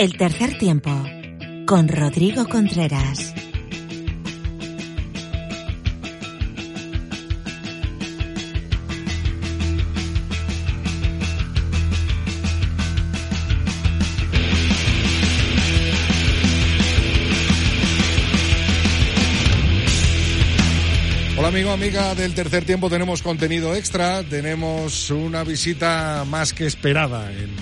El tercer tiempo con Rodrigo Contreras. Hola amigo, amiga del tercer tiempo, tenemos contenido extra, tenemos una visita más que esperada en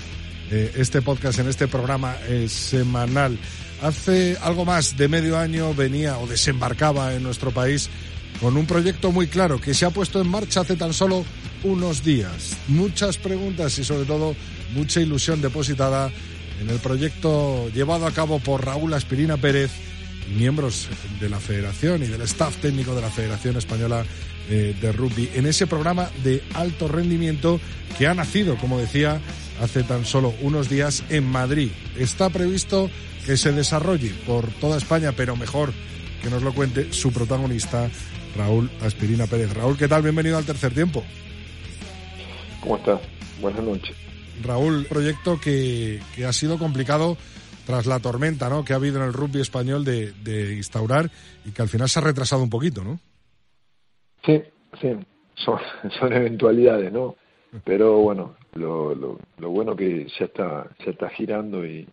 eh, este podcast, en este programa eh, semanal. Hace algo más de medio año venía o desembarcaba en nuestro país con un proyecto muy claro que se ha puesto en marcha hace tan solo unos días. Muchas preguntas y sobre todo mucha ilusión depositada en el proyecto llevado a cabo por Raúl Aspirina Pérez miembros de la federación y del staff técnico de la Federación Española eh, de Rugby en ese programa de alto rendimiento que ha nacido, como decía, hace tan solo unos días en Madrid. Está previsto que se desarrolle por toda España, pero mejor que nos lo cuente su protagonista, Raúl Aspirina Pérez. Raúl, ¿qué tal? Bienvenido al tercer tiempo. ¿Cómo estás? Buenas noches. Raúl, proyecto que, que ha sido complicado tras la tormenta ¿no? que ha habido en el rugby español de, instaurar y que al final se ha retrasado un poquito, ¿no? Sí, sí, son, son eventualidades, ¿no? Pero bueno, lo, lo, lo bueno que ya está, ya está girando y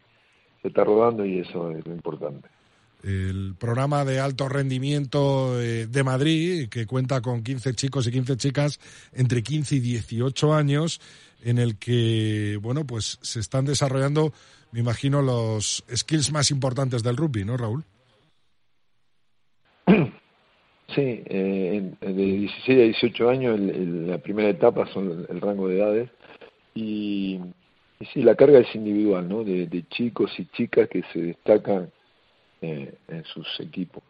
se está rodando y eso es lo importante. El programa de alto rendimiento eh, de Madrid, que cuenta con 15 chicos y 15 chicas entre 15 y 18 años, en el que, bueno, pues se están desarrollando me imagino, los skills más importantes del rugby, ¿no, Raúl? Sí, eh, de 16 a 18 años la primera etapa son el, rango de edades y, sí, la carga es individual, ¿no? De, chicos y chicas que se destacan eh, en sus equipos,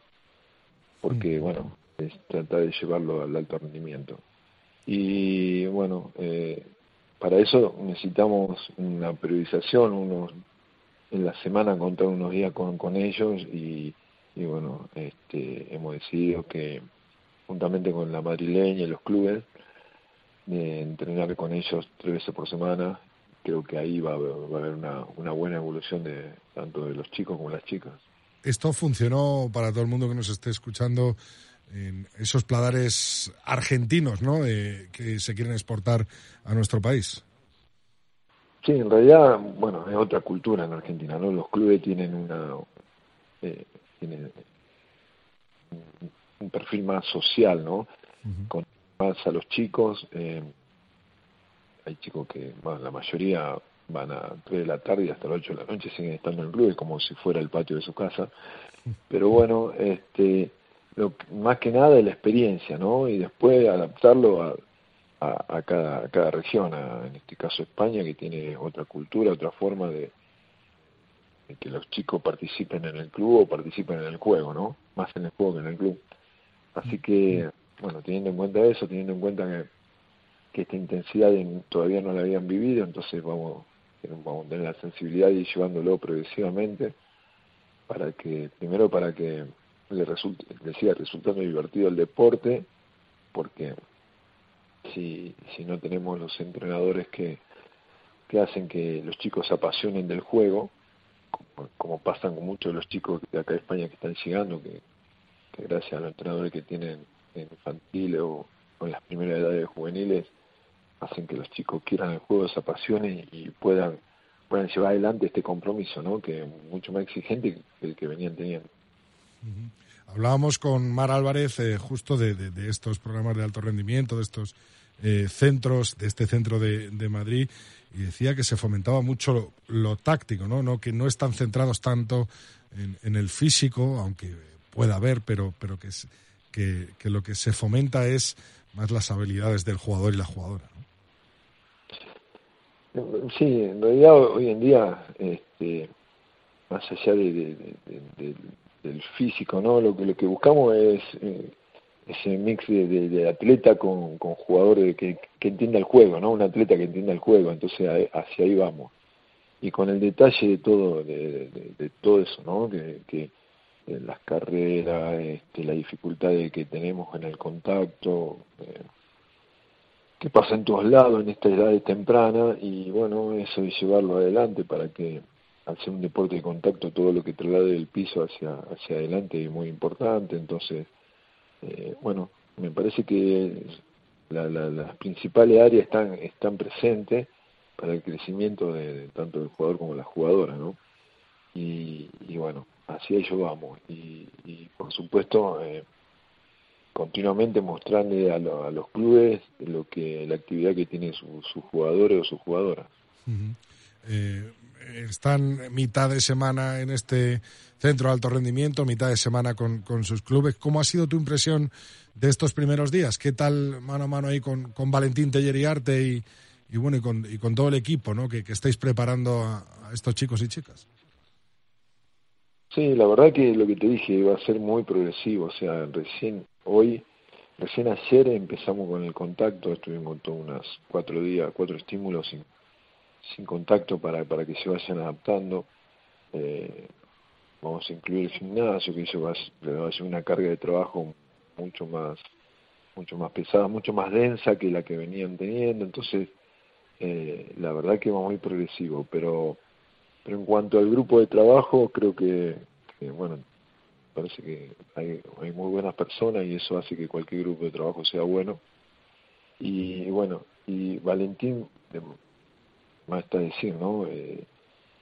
porque, mm. bueno, es tratar de llevarlo al alto rendimiento. Y, bueno, eh, para eso necesitamos una periodización, unos en la semana contar unos días con, con ellos y, bueno, este, hemos decidido que juntamente con la madrileña y los clubes, de entrenar con ellos tres veces por semana, creo que ahí va, va a haber una, una buena evolución de tanto de los chicos como las chicas. Esto funcionó para todo el mundo que nos esté escuchando en esos pladares argentinos, ¿no? Eh, que se quieren exportar a nuestro país. Sí, en realidad, bueno, es otra cultura en Argentina, ¿no? Los clubes tienen una eh, tienen un perfil más social, ¿no? Con más a los chicos, eh, hay chicos que, bueno, la mayoría van a 3 de la tarde y hasta las 8 de la noche siguen estando en el club, como si fuera el patio de su casa. Pero bueno, este, lo, más que nada es la experiencia, ¿no? Y después adaptarlo a, a, cada, cada región, en este caso España, que tiene otra cultura, otra forma de, que los chicos participen en el club o participen en el juego, ¿no? Más en el juego que en el club. Así que, bueno, teniendo en cuenta eso, teniendo en cuenta que, que esta intensidad todavía no la habían vivido, entonces vamos, vamos a tener la sensibilidad y llevándolo progresivamente para que, primero para que le, resulte, le siga resultando divertido el deporte, porque si, si no tenemos los entrenadores que, que hacen que los chicos se apasionen del juego, como, como pasan con muchos de los chicos de acá de España que están llegando, que, gracias a los entrenadores que tienen en infantil o, en las primeras edades juveniles, hacen que los chicos quieran el juego, se apasionen y puedan puedan llevar adelante este compromiso, ¿no? Que es mucho más exigente que el que venían teniendo. Hablábamos con Mar Álvarez eh, justo de, estos programas de alto rendimiento, de estos eh, centros, de este centro de, Madrid, y decía que se fomentaba mucho lo, táctico, ¿no? ¿no? Que no están centrados tanto en, el físico, aunque pueda haber, pero, pero que, es, que, lo que se fomenta es más las habilidades del jugador y la jugadora. Sí, en realidad hoy en día, este, más allá de, del físico, ¿no? Lo que, lo que buscamos es eh, ese mix de, atleta con, con jugador que, que entienda el juego, ¿no? Un atleta que entienda el juego, entonces hacia ahí vamos. Y con el detalle de todo, de, todo eso, ¿no? Que, que las carreras, este, la dificultad que tenemos en el contacto, eh, que pasa en todos lados en esta edad temprana y bueno, eso es llevarlo adelante para que al ser un deporte de contacto, todo lo que traslade del piso hacia, hacia adelante es muy importante. Entonces, eh, bueno, me parece que las principales áreas están, están presentes para el crecimiento de, tanto del jugador como la jugadora, ¿no? Y, bueno, así ello vamos. Y, por supuesto, eh, continuamente mostrarle a, los clubes lo que la actividad que tienen sus jugadores o sus jugadoras están mitad de semana en este centro de alto rendimiento, mitad de semana con, sus clubes. ¿Cómo ha sido tu impresión de estos primeros días? ¿Qué tal mano a mano ahí con, con Valentín Teller y Arte y, bueno, y con, y con todo el equipo ¿no? que, estáis preparando a, estos chicos y chicas? Sí, la verdad que lo que te dije iba a ser muy progresivo, o sea, recién hoy, recién ayer empezamos con el contacto, estuvimos todos unas cuatro días, cuatro estímulos sin, sin contacto para, para que se vayan adaptando. Eh, vamos a incluir el gimnasio, que eso va a, va a ser una carga de trabajo mucho más mucho más pesada, mucho más densa que la que venían teniendo, entonces eh, la verdad que va muy progresivo, pero pero en cuanto al grupo de trabajo creo que, bueno, parece que hay, hay muy buenas personas y eso hace que cualquier grupo de trabajo sea bueno. Y bueno, y Valentín, más está decir, ¿no? Eh,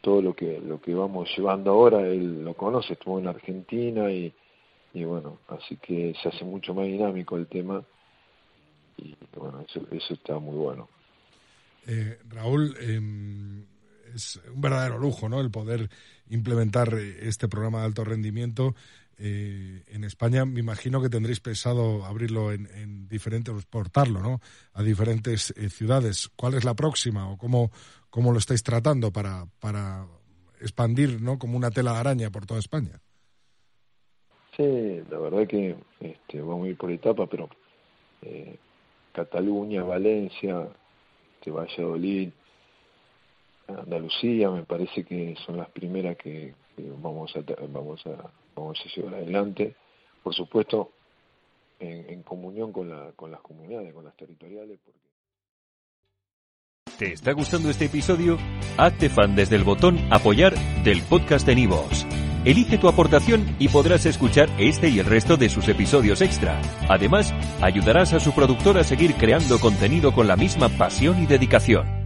todo lo que lo que vamos llevando ahora, él lo conoce, estuvo en Argentina y, y bueno, así que se hace mucho más dinámico el tema y bueno, eso, eso está muy bueno. Eh, Raúl, em, es un verdadero lujo, ¿no? El poder implementar este programa de alto rendimiento eh, en España me imagino que tendréis pensado abrirlo en, en diferentes, portarlo, ¿no? A diferentes eh, ciudades. ¿Cuál es la próxima o cómo, cómo lo estáis tratando para, para expandir, ¿no? Como una tela de araña por toda España. Sí, la verdad que este, vamos a ir por etapa, pero eh, Cataluña, Valencia, este, Valladolid, Andalucía, me parece que son las primeras que, que vamos a vamos a vamos a llevar adelante, por supuesto, en, comunión con, la, con las comunidades, con las territoriales. Porque... ¿Te está gustando este episodio? Hazte fan desde el botón apoyar del podcast de Nivos. Elige tu aportación y podrás escuchar este y el resto de sus episodios extra. Además, ayudarás a su productor a seguir creando contenido con la misma pasión y dedicación.